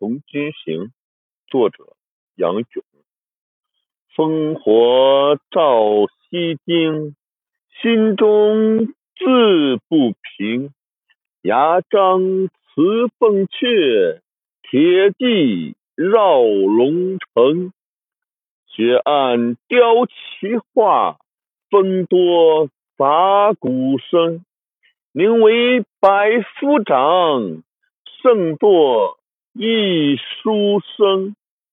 从军行》，作者杨炯。烽火照西京，心中自不平。牙璋辞凤阙，铁骑绕龙城。雪暗雕旗画，风多杂鼓声。宁为百夫长，胜作一书生。